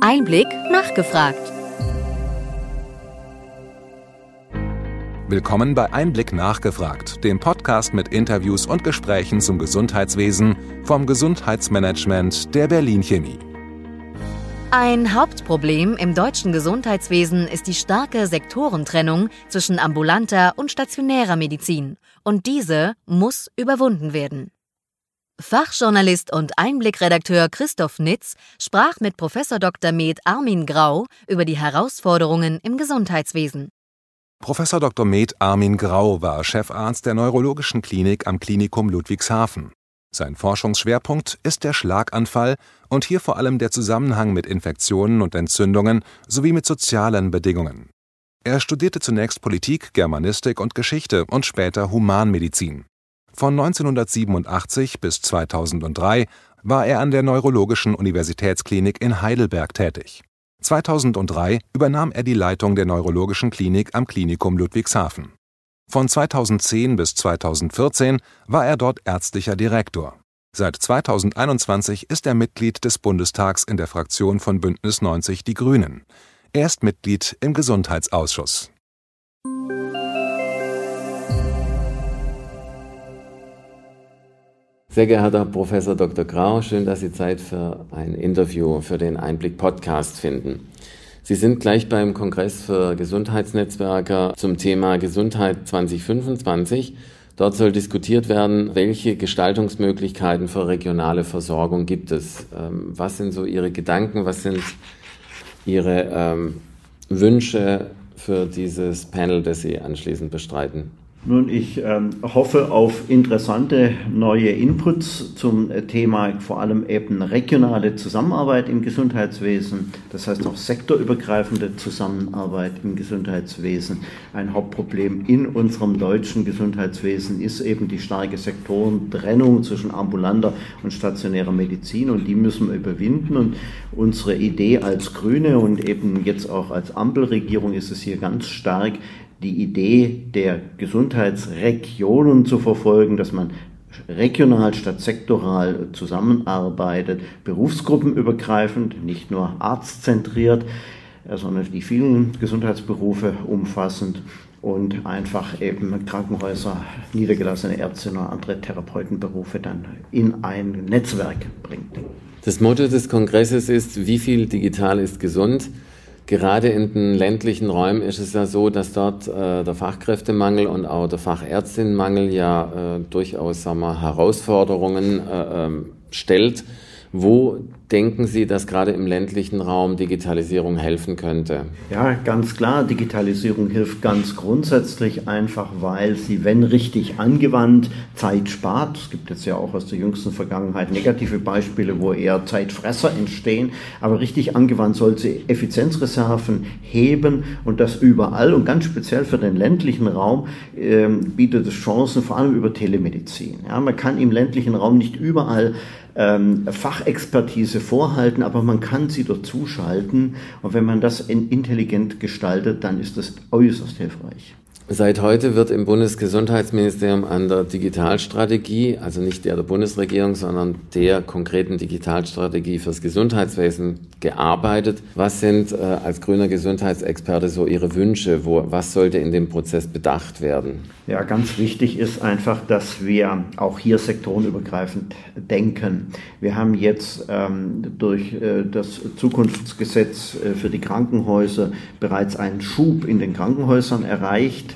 Einblick nachgefragt. Willkommen bei Einblick nachgefragt, dem Podcast mit Interviews und Gesprächen zum Gesundheitswesen vom Gesundheitsmanagement der Berlin Chemie. Ein Hauptproblem im deutschen Gesundheitswesen ist die starke Sektorentrennung zwischen ambulanter und stationärer Medizin, und diese muss überwunden werden. Fachjournalist und Einblickredakteur Christoph Nitz sprach mit Prof. Dr. Med Armin Grau über die Herausforderungen im Gesundheitswesen. Prof. Dr. Med Armin Grau war Chefarzt der Neurologischen Klinik am Klinikum Ludwigshafen. Sein Forschungsschwerpunkt ist der Schlaganfall und hier vor allem der Zusammenhang mit Infektionen und Entzündungen sowie mit sozialen Bedingungen. Er studierte zunächst Politik, Germanistik und Geschichte und später Humanmedizin. Von 1987 bis 2003 war er an der Neurologischen Universitätsklinik in Heidelberg tätig. 2003 übernahm er die Leitung der Neurologischen Klinik am Klinikum Ludwigshafen. Von 2010 bis 2014 war er dort ärztlicher Direktor. Seit 2021 ist er Mitglied des Bundestags in der Fraktion von Bündnis 90 Die Grünen. Er ist Mitglied im Gesundheitsausschuss. Sehr geehrter Professor Dr. Grau, schön, dass Sie Zeit für ein Interview für den Einblick Podcast finden. Sie sind gleich beim Kongress für Gesundheitsnetzwerker zum Thema Gesundheit 2025. Dort soll diskutiert werden, welche Gestaltungsmöglichkeiten für regionale Versorgung gibt es. Ähm, was sind so Ihre Gedanken? Was sind Ihre ähm, Wünsche für dieses Panel, das Sie anschließend bestreiten? Nun, ich ähm, hoffe auf interessante neue Inputs zum Thema vor allem eben regionale Zusammenarbeit im Gesundheitswesen, das heißt auch sektorübergreifende Zusammenarbeit im Gesundheitswesen. Ein Hauptproblem in unserem deutschen Gesundheitswesen ist eben die starke Sektorentrennung zwischen ambulanter und stationärer Medizin und die müssen wir überwinden. Und unsere Idee als Grüne und eben jetzt auch als Ampelregierung ist es hier ganz stark, die Idee der Gesundheitsregionen zu verfolgen, dass man regional statt sektoral zusammenarbeitet, berufsgruppenübergreifend, nicht nur arztzentriert, äh, sondern die vielen Gesundheitsberufe umfassend und einfach eben Krankenhäuser, niedergelassene Ärzte und andere Therapeutenberufe dann in ein Netzwerk bringt. Das Motto des Kongresses ist, wie viel digital ist gesund? Gerade in den ländlichen Räumen ist es ja so, dass dort äh, der Fachkräftemangel und auch der Fachärztinnenmangel ja äh, durchaus sagen wir, Herausforderungen äh, ähm, stellt. Wo denken Sie, dass gerade im ländlichen Raum Digitalisierung helfen könnte? Ja, ganz klar, Digitalisierung hilft ganz grundsätzlich einfach, weil sie, wenn richtig angewandt, Zeit spart. Es gibt jetzt ja auch aus der jüngsten Vergangenheit negative Beispiele, wo eher Zeitfresser entstehen, aber richtig angewandt soll sie Effizienzreserven heben und das überall und ganz speziell für den ländlichen Raum äh, bietet es Chancen, vor allem über Telemedizin. Ja, man kann im ländlichen Raum nicht überall ähm, Fachexpertise vorhalten, aber man kann sie dort zuschalten. Und wenn man das intelligent gestaltet, dann ist das äußerst hilfreich. Seit heute wird im Bundesgesundheitsministerium an der Digitalstrategie, also nicht der der Bundesregierung, sondern der konkreten Digitalstrategie fürs Gesundheitswesen gearbeitet. Was sind äh, als grüner Gesundheitsexperte so Ihre Wünsche? Wo, was sollte in dem Prozess bedacht werden? Ja, ganz wichtig ist einfach, dass wir auch hier sektorenübergreifend denken. Wir haben jetzt ähm, durch äh, das Zukunftsgesetz äh, für die Krankenhäuser bereits einen Schub in den Krankenhäusern erreicht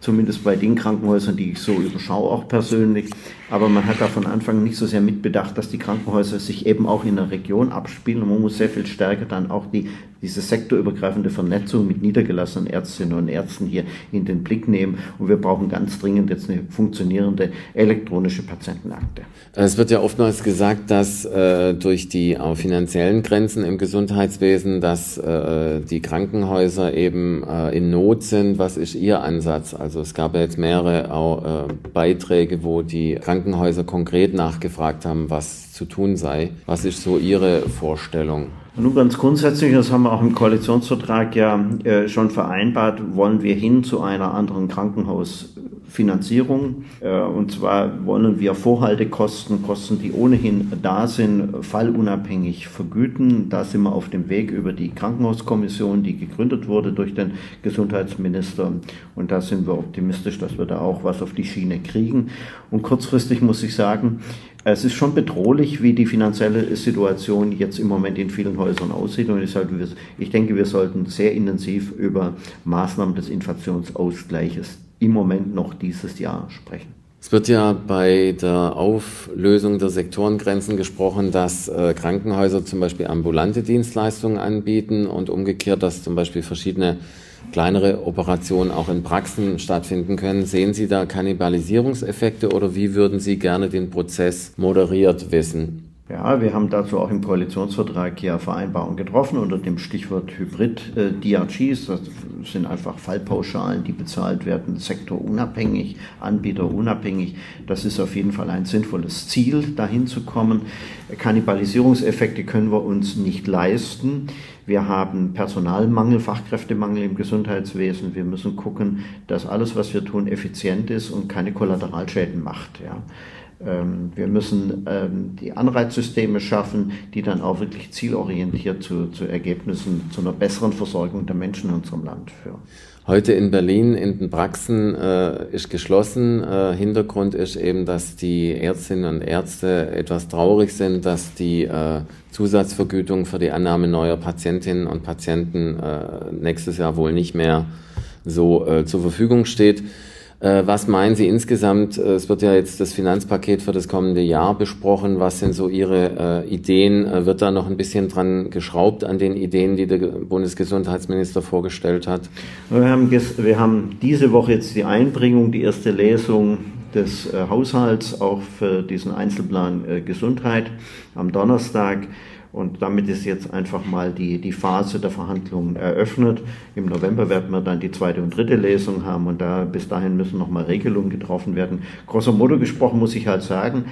zumindest bei den Krankenhäusern, die ich so überschaue, auch persönlich. Aber man hat da von Anfang nicht so sehr mitbedacht, dass die Krankenhäuser sich eben auch in der Region abspielen und man muss sehr viel stärker dann auch die, diese sektorübergreifende Vernetzung mit niedergelassenen Ärztinnen und Ärzten hier in den Blick nehmen. Und wir brauchen ganz dringend jetzt eine funktionierende elektronische Patientenakte. Es wird ja oftmals gesagt, dass äh, durch die auch finanziellen Grenzen im Gesundheitswesen, dass äh, die Krankenhäuser eben äh, in Not sind. Was ist Ihr Ansatz? Also es gab ja jetzt mehrere auch, äh, Beiträge, wo die Krankenhäuser konkret nachgefragt haben, was zu tun sei. Was ist so Ihre Vorstellung? Nun ganz grundsätzlich, das haben wir auch im Koalitionsvertrag ja äh, schon vereinbart, wollen wir hin zu einer anderen Krankenhaus Finanzierung. Äh, und zwar wollen wir Vorhaltekosten, Kosten, die ohnehin da sind, fallunabhängig vergüten. Da sind wir auf dem Weg über die Krankenhauskommission, die gegründet wurde durch den Gesundheitsminister. Und da sind wir optimistisch, dass wir da auch was auf die Schiene kriegen. Und kurzfristig muss ich sagen, es ist schon bedrohlich, wie die finanzielle Situation jetzt im Moment in vielen Häusern aussieht. Und ich denke, wir sollten sehr intensiv über Maßnahmen des Inflationsausgleiches im Moment noch dieses Jahr sprechen. Es wird ja bei der Auflösung der Sektorengrenzen gesprochen, dass äh, Krankenhäuser zum Beispiel ambulante Dienstleistungen anbieten und umgekehrt, dass zum Beispiel verschiedene kleinere Operationen auch in Praxen stattfinden können. Sehen Sie da Kannibalisierungseffekte oder wie würden Sie gerne den Prozess moderiert wissen? Ja, wir haben dazu auch im Koalitionsvertrag ja Vereinbarungen getroffen unter dem Stichwort Hybrid-DRGs. Äh, das sind einfach Fallpauschalen, die bezahlt werden, sektorunabhängig, anbieterunabhängig. Das ist auf jeden Fall ein sinnvolles Ziel, dahin zu kommen. Kannibalisierungseffekte können wir uns nicht leisten. Wir haben Personalmangel, Fachkräftemangel im Gesundheitswesen. Wir müssen gucken, dass alles, was wir tun, effizient ist und keine Kollateralschäden macht. Ja. Ähm, wir müssen ähm, die Anreizsysteme schaffen, die dann auch wirklich zielorientiert zu, zu Ergebnissen, zu einer besseren Versorgung der Menschen in unserem Land führen. Heute in Berlin in den Praxen äh, ist geschlossen. Äh, Hintergrund ist eben, dass die Ärztinnen und Ärzte etwas traurig sind, dass die äh, Zusatzvergütung für die Annahme neuer Patientinnen und Patienten äh, nächstes Jahr wohl nicht mehr so äh, zur Verfügung steht. Äh, was meinen Sie insgesamt? Äh, es wird ja jetzt das Finanzpaket für das kommende Jahr besprochen. Was sind so Ihre äh, Ideen? Wird da noch ein bisschen dran geschraubt an den Ideen, die der Bundesgesundheitsminister vorgestellt hat? Wir haben, wir haben diese Woche jetzt die Einbringung, die erste Lesung des Haushalts auch für diesen Einzelplan Gesundheit am Donnerstag. Und damit ist jetzt einfach mal die, die Phase der Verhandlungen eröffnet. Im November werden wir dann die zweite und dritte Lesung haben und da bis dahin müssen nochmal Regelungen getroffen werden. Grosso modo gesprochen muss ich halt sagen,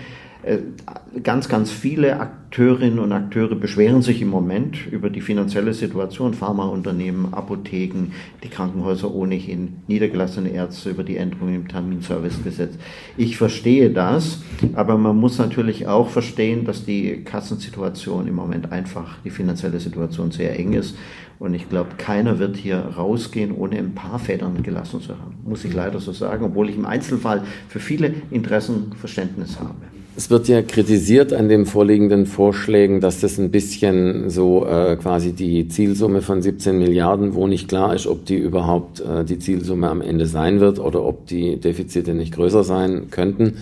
ganz, ganz viele Akteurinnen und Akteure beschweren sich im Moment über die finanzielle Situation. Pharmaunternehmen, Apotheken, die Krankenhäuser ohnehin, niedergelassene Ärzte über die Änderungen im Terminservicegesetz. Ich verstehe das, aber man muss natürlich auch verstehen, dass die Kassensituation im Moment einfach, die finanzielle Situation sehr eng ist. Und ich glaube, keiner wird hier rausgehen, ohne ein paar Federn gelassen zu haben. Muss ich leider so sagen, obwohl ich im Einzelfall für viele Interessen Verständnis habe. Es wird ja kritisiert an den vorliegenden Vorschlägen, dass das ein bisschen so äh, quasi die Zielsumme von 17 Milliarden, wo nicht klar ist, ob die überhaupt äh, die Zielsumme am Ende sein wird oder ob die Defizite nicht größer sein könnten,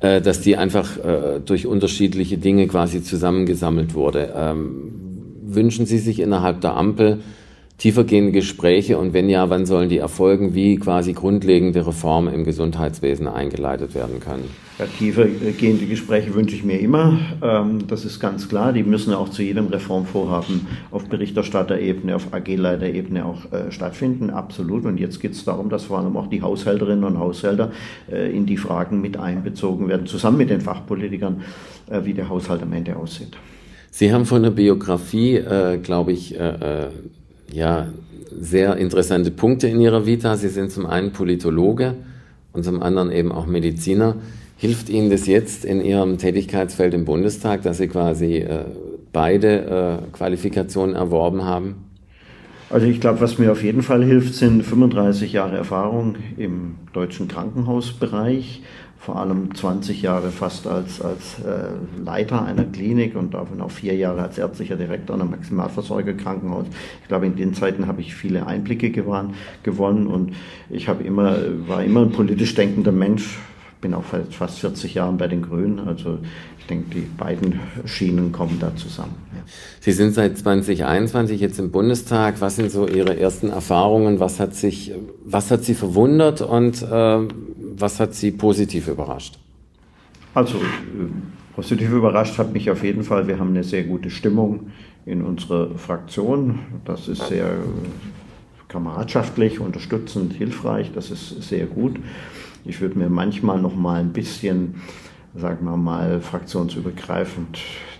äh, dass die einfach äh, durch unterschiedliche Dinge quasi zusammengesammelt wurde. Ähm, wünschen Sie sich innerhalb der Ampel tiefergehende Gespräche und wenn ja, wann sollen die erfolgen, wie quasi grundlegende Reformen im Gesundheitswesen eingeleitet werden können? Ja, tiefergehende Gespräche wünsche ich mir immer. Ähm, das ist ganz klar. Die müssen auch zu jedem Reformvorhaben auf Berichterstatterebene, auf AG-Leiterebene auch äh, stattfinden. Absolut. Und jetzt geht es darum, dass vor allem auch die Haushälterinnen und Haushälter äh, in die Fragen mit einbezogen werden, zusammen mit den Fachpolitikern, äh, wie der Haushalt am Ende aussieht. Sie haben von der Biografie, äh, glaube ich, äh, ja, sehr interessante Punkte in Ihrer Vita. Sie sind zum einen Politologe und zum anderen eben auch Mediziner. Hilft Ihnen das jetzt in Ihrem Tätigkeitsfeld im Bundestag, dass Sie quasi äh, beide äh, Qualifikationen erworben haben? Also ich glaube, was mir auf jeden Fall hilft, sind 35 Jahre Erfahrung im deutschen Krankenhausbereich vor allem 20 Jahre fast als, als äh, Leiter einer Klinik und davon auch vier Jahre als ärztlicher Direktor einer Maximalversorgerkrankenhaus. Ich glaube, in den Zeiten habe ich viele Einblicke gewann, gewonnen und ich habe immer, war immer ein politisch denkender Mensch, bin auch seit fast 40 Jahren bei den Grünen. Also ich denke, die beiden Schienen kommen da zusammen. Ja. Sie sind seit 2021 jetzt im Bundestag. Was sind so Ihre ersten Erfahrungen? Was hat sich, was hat Sie verwundert und äh, was hat Sie positiv überrascht? Also äh, positiv überrascht hat mich auf jeden Fall, wir haben eine sehr gute Stimmung in unserer Fraktion. Das ist sehr äh, kameradschaftlich, unterstützend, hilfreich. Das ist sehr gut. Ich würde mir manchmal noch mal ein bisschen, sagen wir mal, fraktionsübergreifend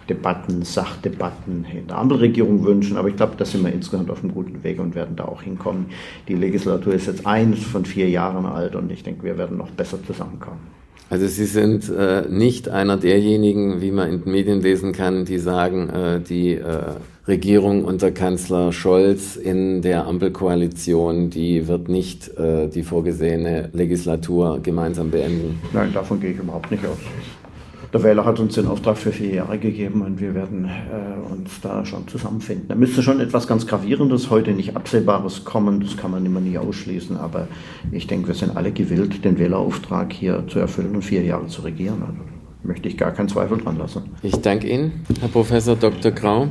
Debatten, Sachdebatten in der Ampelregierung wünschen. Aber ich glaube, da sind wir insgesamt auf einem guten Weg und werden da auch hinkommen. Die Legislatur ist jetzt eins von vier Jahren alt und ich denke, wir werden noch besser zusammenkommen. Also Sie sind äh, nicht einer derjenigen, wie man in den Medien lesen kann, die sagen, äh, die äh, Regierung unter Kanzler Scholz in der Ampelkoalition, die wird nicht äh, die vorgesehene Legislatur gemeinsam beenden. Nein, davon gehe ich überhaupt nicht aus. Der Wähler hat uns den Auftrag für vier Jahre gegeben und wir werden äh, uns da schon zusammenfinden. Da müsste schon etwas ganz Gravierendes, heute nicht Absehbares kommen, das kann man immer nie ausschließen, aber ich denke, wir sind alle gewillt, den Wählerauftrag hier zu erfüllen und vier Jahre zu regieren. Also möchte ich gar keinen Zweifel dran lassen. Ich danke Ihnen, Herr Professor Dr. Grau.